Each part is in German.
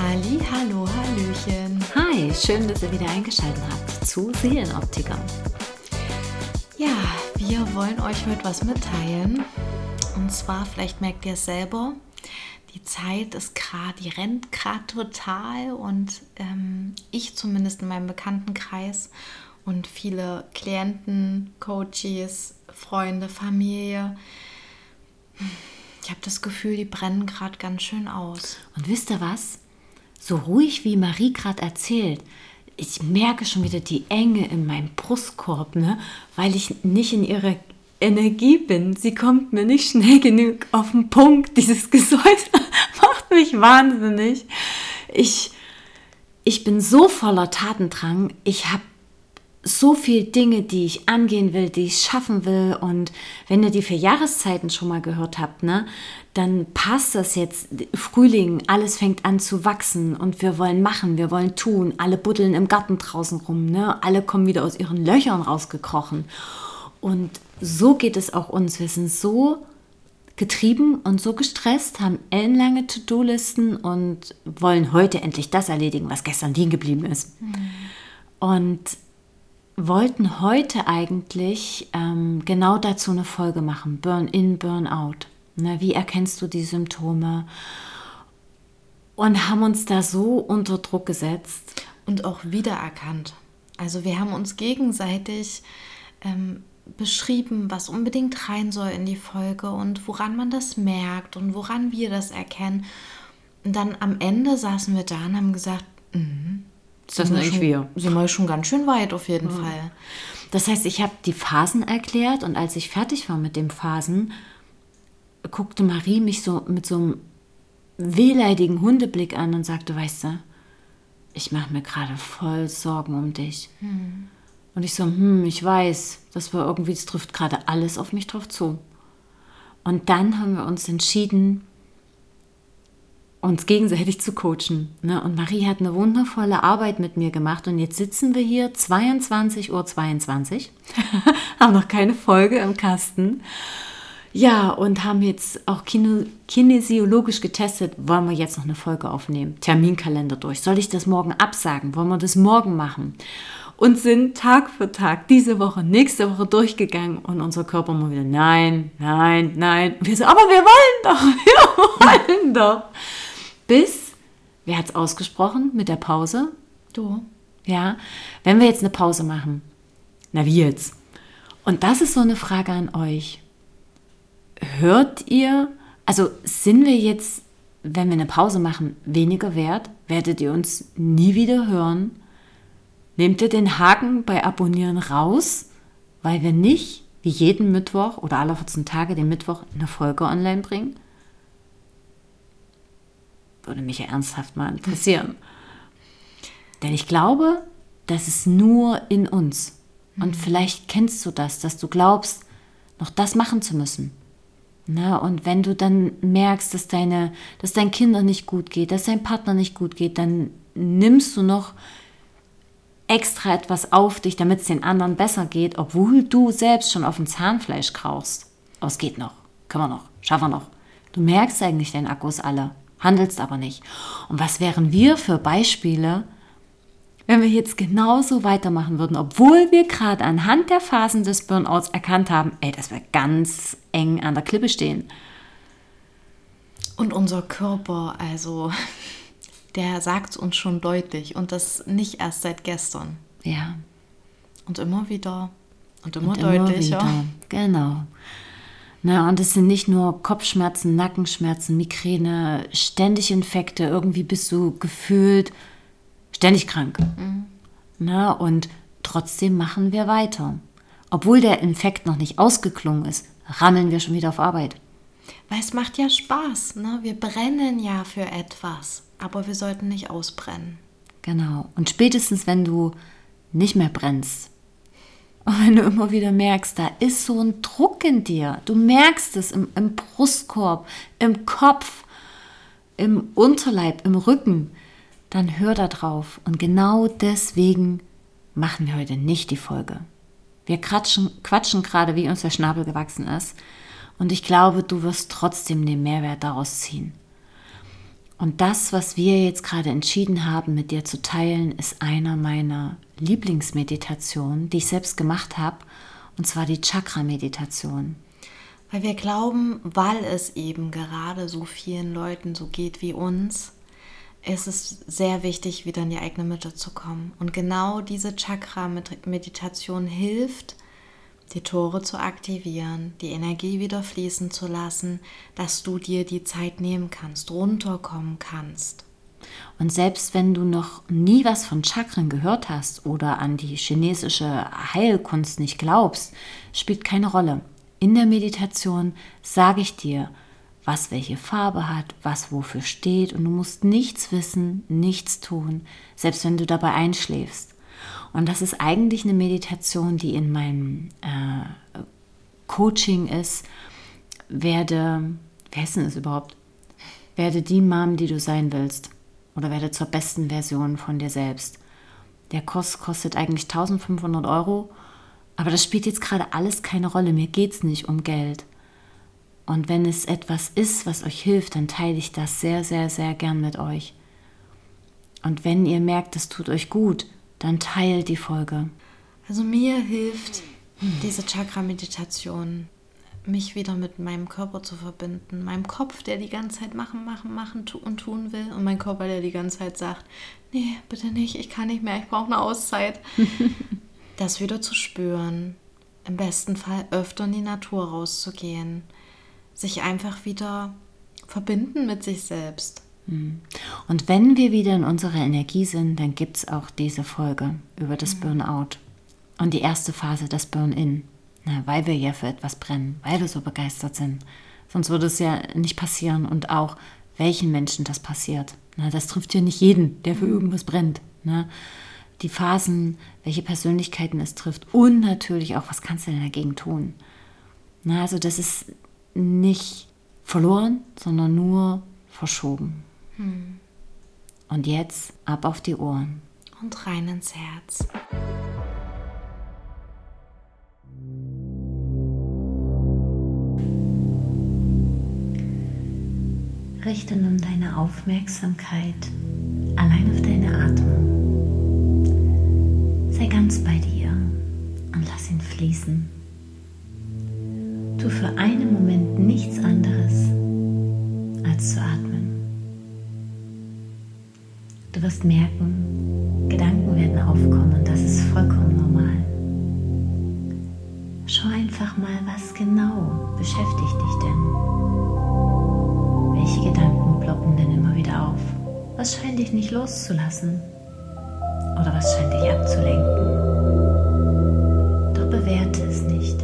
Halli, hallo, hallöchen. Hi, schön, dass ihr wieder eingeschaltet habt zu Seelenoptiker. Ja, wir wollen euch heute was mitteilen. Und zwar, vielleicht merkt ihr es selber, die Zeit ist gerade, die rennt gerade total und ähm, ich zumindest in meinem Bekanntenkreis und viele Klienten, Coaches, Freunde, Familie. Ich habe das Gefühl, die brennen gerade ganz schön aus. Und wisst ihr was? So ruhig wie Marie gerade erzählt, ich merke schon wieder die Enge in meinem Brustkorb, ne? weil ich nicht in ihrer Energie bin. Sie kommt mir nicht schnell genug auf den Punkt. Dieses Gesäuse macht mich wahnsinnig. Ich, ich bin so voller Tatendrang. Ich habe so viele Dinge, die ich angehen will, die ich schaffen will. Und wenn ihr die vier Jahreszeiten schon mal gehört habt, ne, dann passt das jetzt. Frühling, alles fängt an zu wachsen und wir wollen machen, wir wollen tun. Alle buddeln im Garten draußen rum, ne? alle kommen wieder aus ihren Löchern rausgekrochen. Und so geht es auch uns. Wir sind so getrieben und so gestresst, haben ellenlange To-Do-Listen und wollen heute endlich das erledigen, was gestern liegen geblieben ist. Mhm. Und wollten heute eigentlich ähm, genau dazu eine Folge machen, Burn-in, Burn-out. Ne, wie erkennst du die Symptome? Und haben uns da so unter Druck gesetzt. Und auch wiedererkannt. Also wir haben uns gegenseitig ähm, beschrieben, was unbedingt rein soll in die Folge und woran man das merkt und woran wir das erkennen. Und dann am Ende saßen wir da und haben gesagt, mm, das sind eigentlich wir. Sind wir schon ganz schön weit auf jeden mhm. Fall. Das heißt, ich habe die Phasen erklärt und als ich fertig war mit den Phasen, guckte Marie mich so mit so einem wehleidigen Hundeblick an und sagte, weißt du, ich mache mir gerade voll Sorgen um dich. Mhm. Und ich so, hm, ich weiß, das war irgendwie, es trifft gerade alles auf mich drauf zu. Und dann haben wir uns entschieden, uns gegenseitig zu coachen. Ne? Und Marie hat eine wundervolle Arbeit mit mir gemacht und jetzt sitzen wir hier 22.22 Uhr, 22, haben noch keine Folge im Kasten. Ja, und haben jetzt auch kine kinesiologisch getestet, wollen wir jetzt noch eine Folge aufnehmen? Terminkalender durch. Soll ich das morgen absagen? Wollen wir das morgen machen? Und sind Tag für Tag diese Woche, nächste Woche durchgegangen und unser Körper mal wieder, nein, nein, nein. Wir so, aber wir wollen doch, wir wollen doch. Bis, wer hat es ausgesprochen mit der Pause? Du. Ja, wenn wir jetzt eine Pause machen. Na, wie jetzt? Und das ist so eine Frage an euch. Hört ihr, also sind wir jetzt, wenn wir eine Pause machen, weniger wert? Werdet ihr uns nie wieder hören? Nehmt ihr den Haken bei Abonnieren raus, weil wir nicht wie jeden Mittwoch oder alle 14 Tage den Mittwoch eine Folge online bringen? Würde mich ja ernsthaft mal interessieren. Denn ich glaube, das ist nur in uns. Und mhm. vielleicht kennst du das, dass du glaubst, noch das machen zu müssen. Na, und wenn du dann merkst, dass, deine, dass dein Kind nicht gut geht, dass dein Partner nicht gut geht, dann nimmst du noch extra etwas auf dich, damit es den anderen besser geht, obwohl du selbst schon auf dem Zahnfleisch krauchst. Aber es geht noch, können wir noch, schaffen wir noch. Du merkst eigentlich, dein Akku ist alle handelst aber nicht. Und was wären wir für Beispiele, wenn wir jetzt genauso weitermachen würden, obwohl wir gerade anhand der Phasen des Burnouts erkannt haben, ey, dass wir ganz eng an der Klippe stehen. Und unser Körper, also, der sagt es uns schon deutlich und das nicht erst seit gestern. Ja. Und immer wieder und immer und deutlicher. Immer wieder. Genau. Na, und es sind nicht nur Kopfschmerzen, Nackenschmerzen, Migräne, ständig Infekte, irgendwie bist du gefühlt ständig krank. Mhm. Na, und trotzdem machen wir weiter. Obwohl der Infekt noch nicht ausgeklungen ist, rammeln wir schon wieder auf Arbeit. Weil es macht ja Spaß, ne? Wir brennen ja für etwas, aber wir sollten nicht ausbrennen. Genau. Und spätestens, wenn du nicht mehr brennst, und wenn du immer wieder merkst, da ist so ein Druck in dir, du merkst es im, im Brustkorb, im Kopf, im Unterleib, im Rücken, dann hör da drauf. Und genau deswegen machen wir heute nicht die Folge. Wir quatschen, quatschen gerade, wie uns der Schnabel gewachsen ist. Und ich glaube, du wirst trotzdem den Mehrwert daraus ziehen. Und das, was wir jetzt gerade entschieden haben, mit dir zu teilen, ist einer meiner Lieblingsmeditationen, die ich selbst gemacht habe, und zwar die Chakra-Meditation. Weil wir glauben, weil es eben gerade so vielen Leuten so geht wie uns, ist es sehr wichtig, wieder in die eigene Mitte zu kommen. Und genau diese Chakra-Meditation hilft, die Tore zu aktivieren, die Energie wieder fließen zu lassen, dass du dir die Zeit nehmen kannst, runterkommen kannst. Und selbst wenn du noch nie was von Chakren gehört hast oder an die chinesische Heilkunst nicht glaubst, spielt keine Rolle. In der Meditation sage ich dir, was welche Farbe hat, was wofür steht und du musst nichts wissen, nichts tun, selbst wenn du dabei einschläfst. Und das ist eigentlich eine Meditation, die in meinem äh, Coaching ist. Werde, wer ist denn das überhaupt? Werde die Mom, die du sein willst. Oder werde zur besten Version von dir selbst. Der Kurs kostet eigentlich 1500 Euro. Aber das spielt jetzt gerade alles keine Rolle. Mir geht es nicht um Geld. Und wenn es etwas ist, was euch hilft, dann teile ich das sehr, sehr, sehr gern mit euch. Und wenn ihr merkt, es tut euch gut, dann teilt die Folge. Also mir hilft diese Chakra-Meditation, mich wieder mit meinem Körper zu verbinden. Meinem Kopf, der die ganze Zeit machen, machen, machen und tun will. Und mein Körper, der die ganze Zeit sagt, nee, bitte nicht, ich kann nicht mehr, ich brauche eine Auszeit. das wieder zu spüren. Im besten Fall öfter in die Natur rauszugehen. Sich einfach wieder verbinden mit sich selbst. Hm. Und wenn wir wieder in unserer Energie sind, dann gibt es auch diese Folge über das mhm. Burnout und die erste Phase, das Burn-In, weil wir ja für etwas brennen, weil wir so begeistert sind. Sonst würde es ja nicht passieren und auch welchen Menschen das passiert. Na, das trifft ja nicht jeden, der für mhm. irgendwas brennt. Na, die Phasen, welche Persönlichkeiten es trifft und natürlich auch, was kannst du denn dagegen tun? Na, also das ist nicht verloren, sondern nur verschoben. Hm. Und jetzt ab auf die Ohren. Und rein ins Herz. Richte nun deine Aufmerksamkeit allein auf deine Atmung. Sei ganz bei dir und lass ihn fließen. Tu für einen Moment nichts anderes als zu atmen. Du wirst merken, Gedanken werden aufkommen und das ist vollkommen normal. Schau einfach mal, was genau beschäftigt dich denn? Welche Gedanken ploppen denn immer wieder auf? Was scheint dich nicht loszulassen? Oder was scheint dich abzulenken? Doch bewerte es nicht.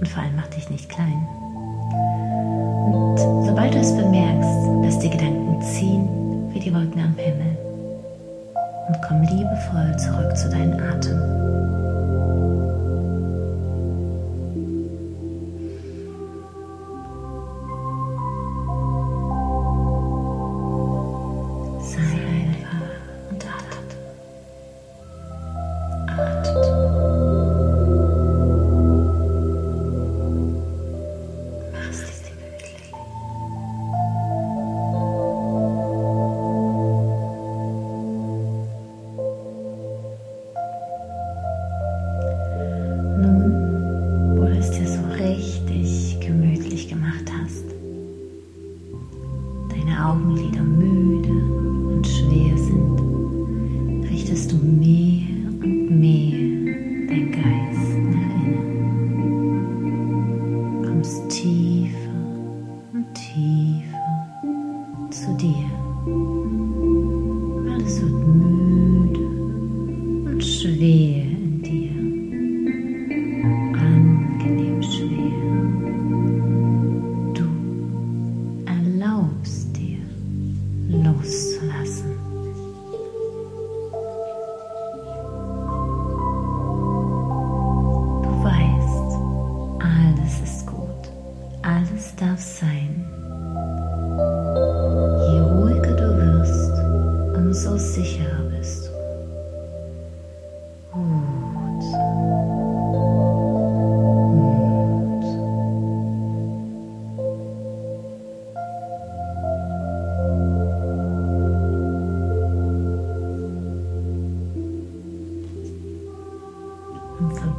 Und vor allem mach dich nicht klein. Wie die Wolken am Himmel und komm liebevoll zurück zu deinem Atem.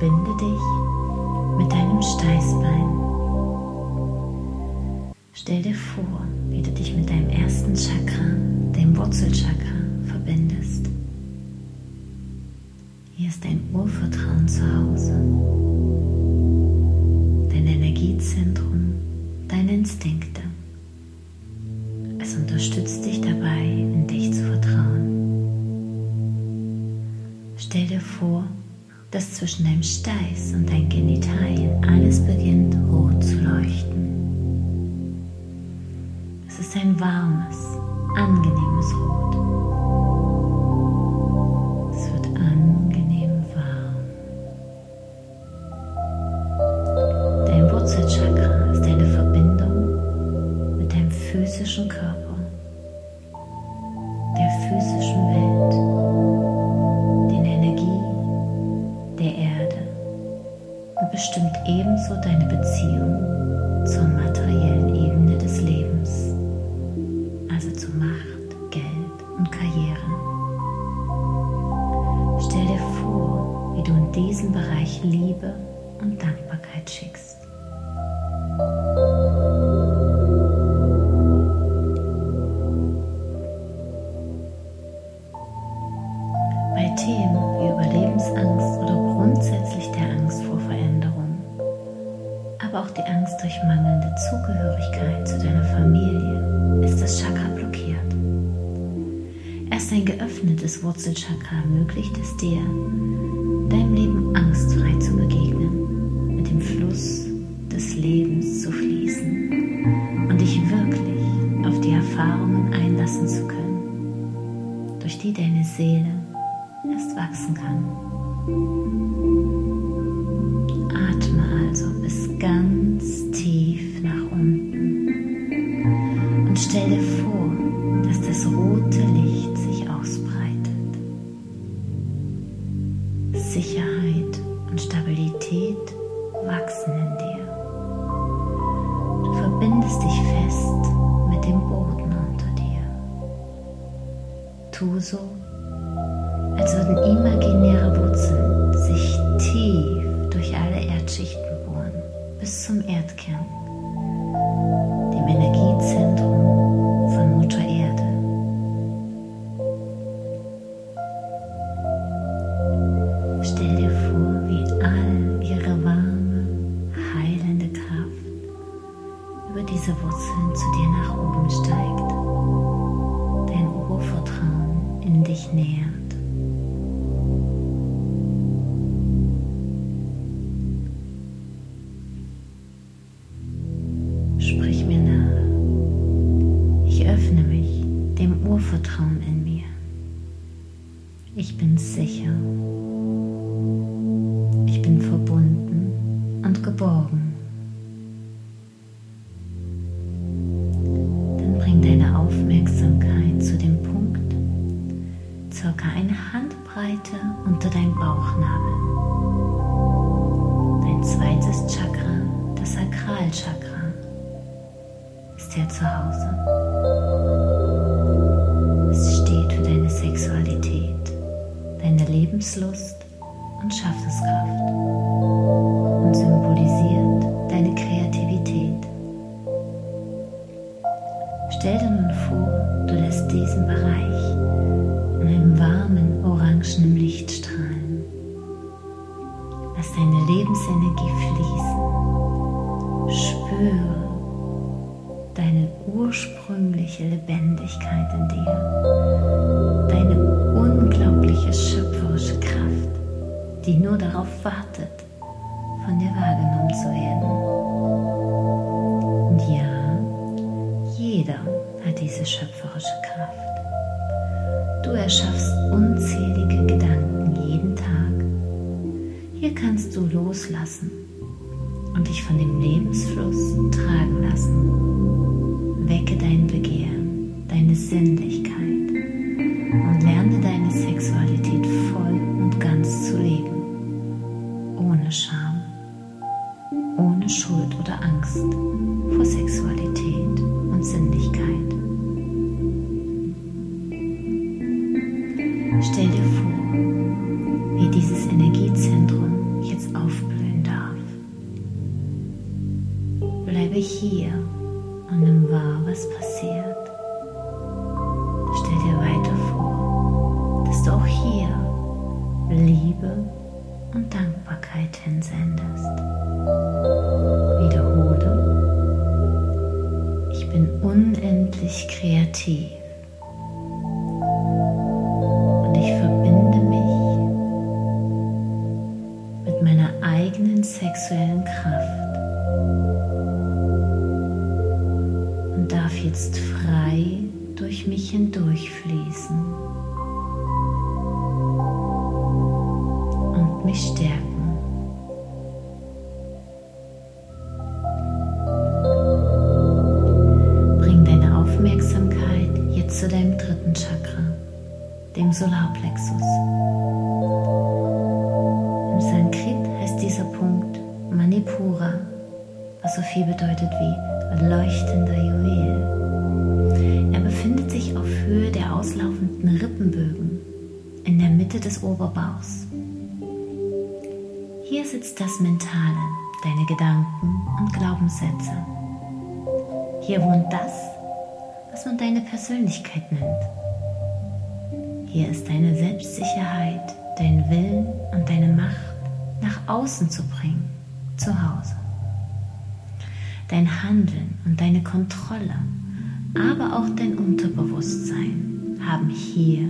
verbinde dich mit deinem Steißbein. Stell dir vor, wie du dich mit deinem ersten Chakra, dem Wurzelchakra, deine Beziehung zur materiellen Ebene des Lebens, also zu Macht, Geld und Karriere. Stell dir vor, wie du in diesen Bereich Liebe und Dankbarkeit schickst. Erst ein geöffnetes Wurzelchakra ermöglicht es dir, deinem Leben angstfrei zu begegnen, Sicherheit und Stabilität wachsen in dir. Du verbindest dich fest mit dem Boden unter dir. Tu so, als würden imaginäre Wurzeln sich tief durch alle Erdschichten bis zum Erdkern, geborgen. Dann bring deine Aufmerksamkeit zu dem Punkt, circa eine Handbreite unter dein Bauchnabel. Dein zweites Chakra, das Sakralchakra, ist hier zu Hause deine Sexualität, deine Lebenslust und Schaffenskraft darauf wartet, von dir wahrgenommen zu werden. Und ja, jeder hat diese schöpferische Kraft. Du erschaffst unzählige Gedanken jeden Tag. Hier kannst du loslassen und dich von dem Lebensfluss tragen lassen. Wecke dein Begehren, deine Sinnlichkeit eigenen sexuellen Kraft. Und darf jetzt frei durch mich hindurchfließen und mich stärken. Bring deine Aufmerksamkeit jetzt zu deinem dritten Chakra, dem Solarplexus. So viel bedeutet wie leuchtender Juwel. Er befindet sich auf Höhe der auslaufenden Rippenbögen in der Mitte des Oberbauchs. Hier sitzt das Mentale, deine Gedanken und Glaubenssätze. Hier wohnt das, was man deine Persönlichkeit nennt. Hier ist deine Selbstsicherheit, dein Willen und deine Macht nach außen zu bringen, zu Hause. Dein Handeln und deine Kontrolle, aber auch dein Unterbewusstsein haben hier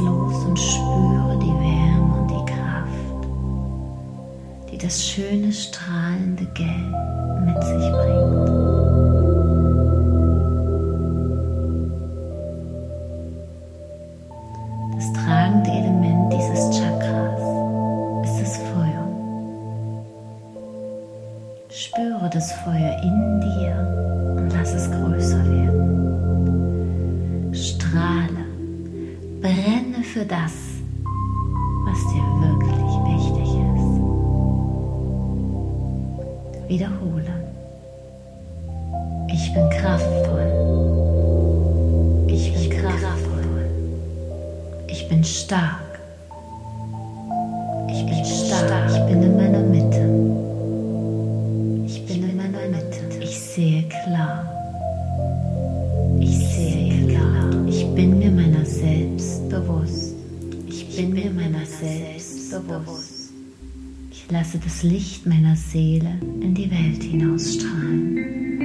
Los und spüre die Wärme und die Kraft, die das schöne strahlende Gelb mit sich bringt. Die Welt hinausstrahlen.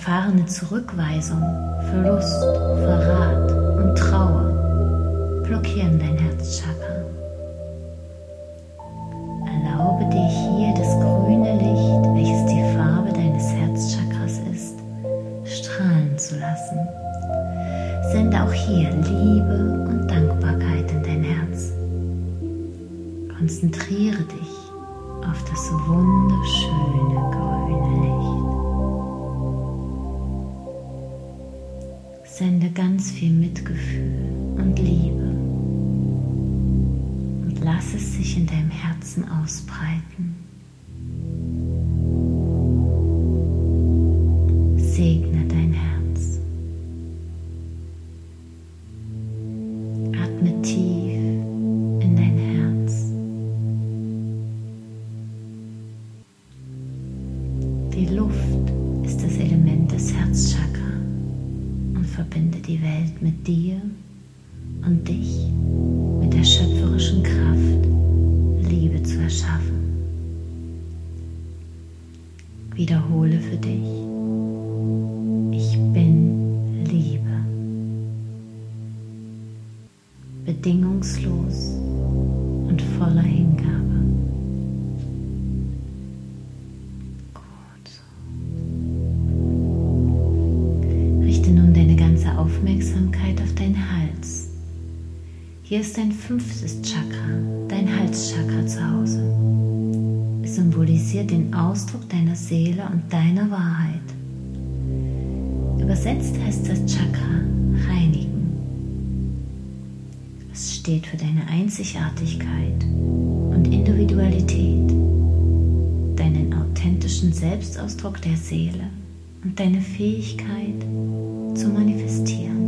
Erfahrene Zurückweisung, Verlust, Verrat und Trauer blockieren dein Herzchakra. Sende ganz viel Mitgefühl und Liebe. Lass es sich in deinem Herzen ausbreiten. Hier ist dein fünftes Chakra, dein Halschakra zu Hause. Es symbolisiert den Ausdruck deiner Seele und deiner Wahrheit. Übersetzt heißt das Chakra reinigen. Es steht für deine Einzigartigkeit und Individualität, deinen authentischen Selbstausdruck der Seele und deine Fähigkeit zu manifestieren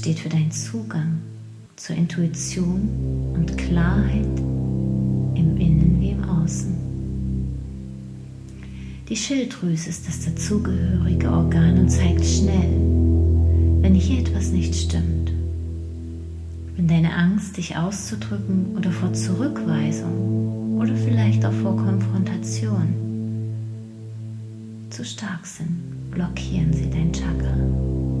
steht für deinen Zugang zur Intuition und Klarheit im Innen wie im Außen. Die Schilddrüse ist das dazugehörige Organ und zeigt schnell, wenn hier etwas nicht stimmt. Wenn deine Angst, dich auszudrücken oder vor Zurückweisung oder vielleicht auch vor Konfrontation zu stark sind, blockieren sie dein Chakra.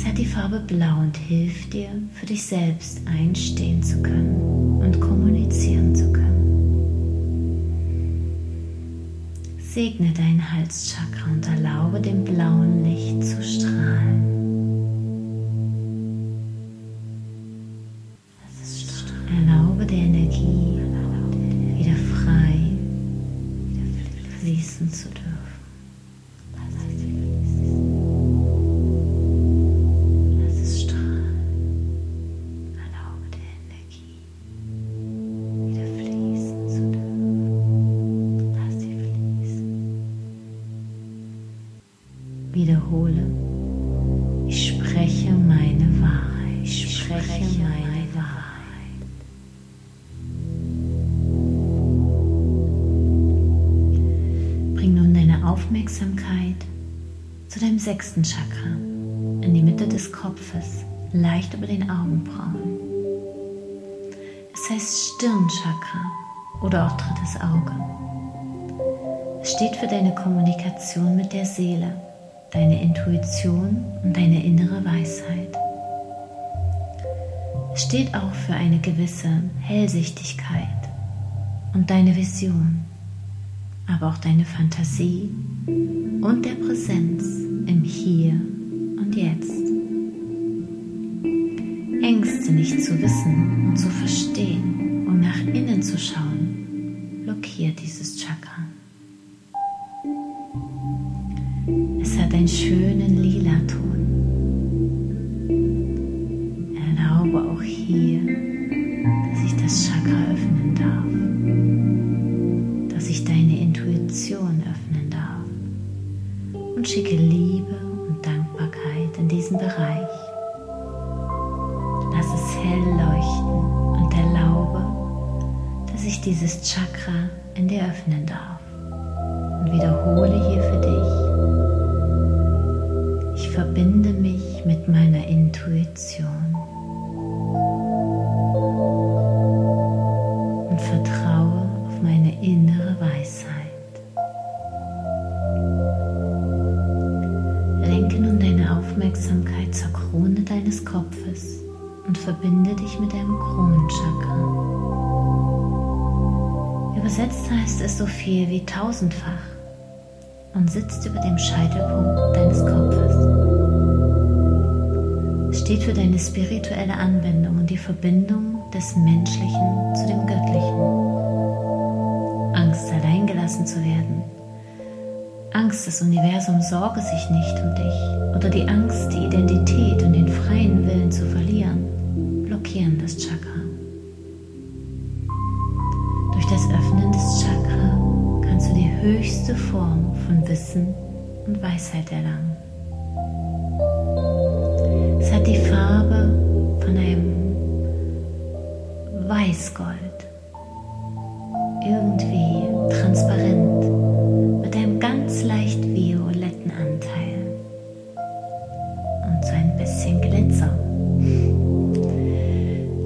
Es hat die Farbe Blau und hilft dir, für dich selbst einstehen zu können und kommunizieren zu können. Segne dein Halschakra und erlaube dem blauen Licht zu strahlen. Chakra, in die Mitte des Kopfes, leicht über den Augenbrauen. Es heißt Stirnchakra oder auch drittes Auge. Es steht für deine Kommunikation mit der Seele deine Intuition und deine innere Weisheit. Es steht auch für eine gewisse Hellsichtigkeit und deine Vision, aber auch deine Fantasie und der Präsenz Hier und Jetzt. Ängste nicht zu wissen und zu verstehen und nach innen zu schauen, blockiert dieses Chakra. Dieses Chakra in dir öffnen darf. Und wiederhole hier für dich verbinde mich mit meiner Intuition und vertraue auf meine innere Weisheit. Lenke nun deine Aufmerksamkeit zur Krone deines Kopfes und verbinde dich mit deinem Kronenchakra. Übersetzt heißt es so viel wie tausendfach und sitzt über dem Scheitelpunkt deines Kopfes. Steht für deine spirituelle Anwendung und die Verbindung des Menschlichen zu dem Göttlichen. Angst, allein gelassen zu werden. Angst, das Universum sorge sich nicht um dich. Oder die Angst, die Identität und den freien Willen zu verlieren, blockieren das Chakra. höchste Form von Wissen und Weisheit erlangen. Es hat die Farbe von einem Weißgold, irgendwie transparent, mit einem ganz leicht violetten Anteil und so ein bisschen Glitzer.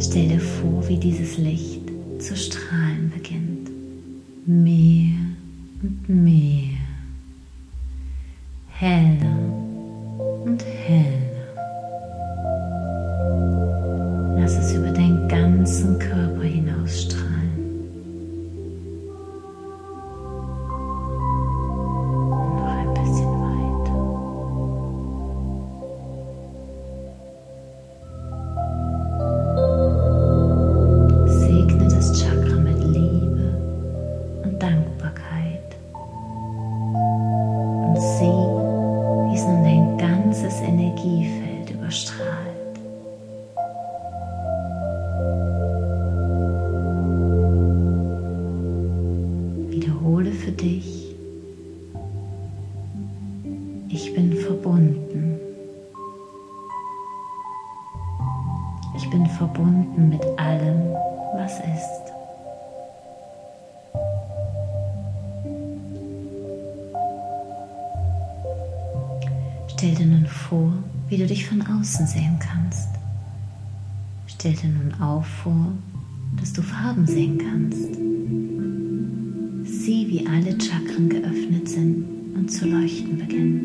Stell dir vor, wie dieses Licht zu strahlen beginnt. Mehr Stell dir nun vor, wie du dich von außen sehen kannst. Stell dir nun auch vor, dass du Farben sehen kannst. Sieh, wie alle Chakren geöffnet sind und zu leuchten beginnen.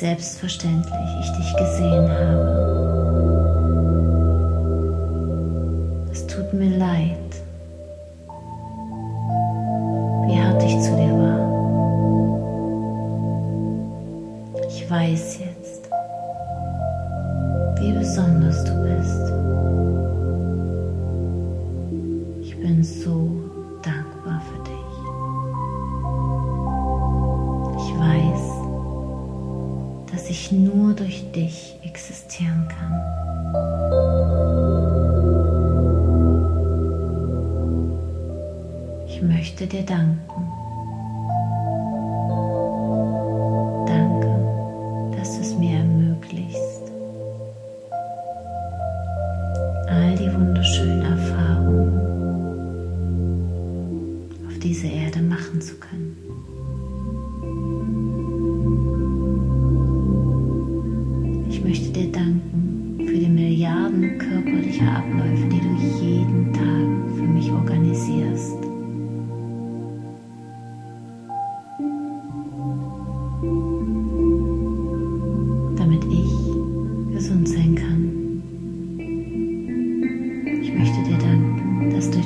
selbstverständlich ich dich gesehen habe. Es tut mir leid, wie hart ich zu dir war. Ich weiß jetzt. dir Dank.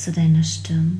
zu deiner Stirn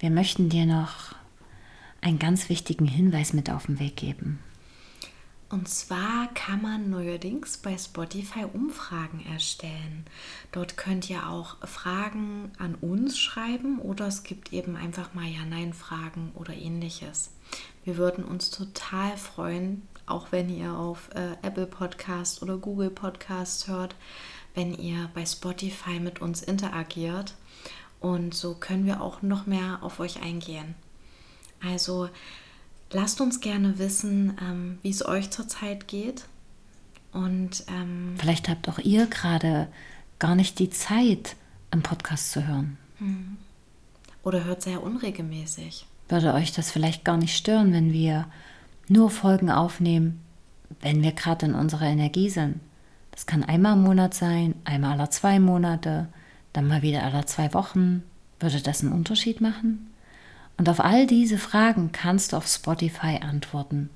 Wir möchten dir noch einen ganz wichtigen Hinweis mit auf den Weg geben. Und zwar kann man neuerdings bei Spotify Umfragen erstellen. Dort könnt ihr auch Fragen an uns schreiben oder es gibt eben einfach mal Ja-Nein-Fragen oder ähnliches. Wir würden uns total freuen, auch wenn ihr auf äh, Apple Podcast oder Google Podcast hört, wenn ihr bei Spotify mit uns interagiert. Und so können wir auch noch mehr auf euch eingehen. Also lasst uns gerne wissen, ähm, wie es euch zurzeit geht. Und ähm, vielleicht habt auch ihr gerade gar nicht die Zeit, einen Podcast zu hören. Hm. Oder hört sehr unregelmäßig. Würde euch das vielleicht gar nicht stören, wenn wir nur Folgen aufnehmen, wenn wir gerade in unserer Energie sind? Das kann einmal im Monat sein, einmal alle zwei Monate, dann mal wieder alle zwei Wochen. Würde das einen Unterschied machen? Und auf all diese Fragen kannst du auf Spotify antworten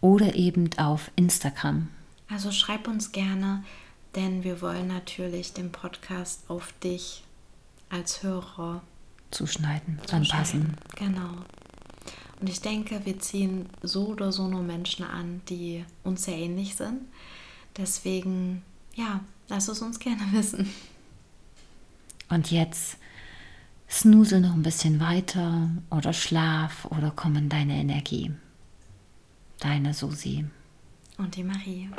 oder eben auf Instagram. Also schreib uns gerne, denn wir wollen natürlich den Podcast auf dich als Hörer zuschneiden, zuschneiden. anpassen. Genau. Und ich denke, wir ziehen so oder so nur Menschen an, die uns sehr ähnlich sind. Deswegen, ja, lass es uns gerne wissen. Und jetzt snusel noch ein bisschen weiter oder schlaf oder komm in deine Energie. Deine Susi. Und die Marie.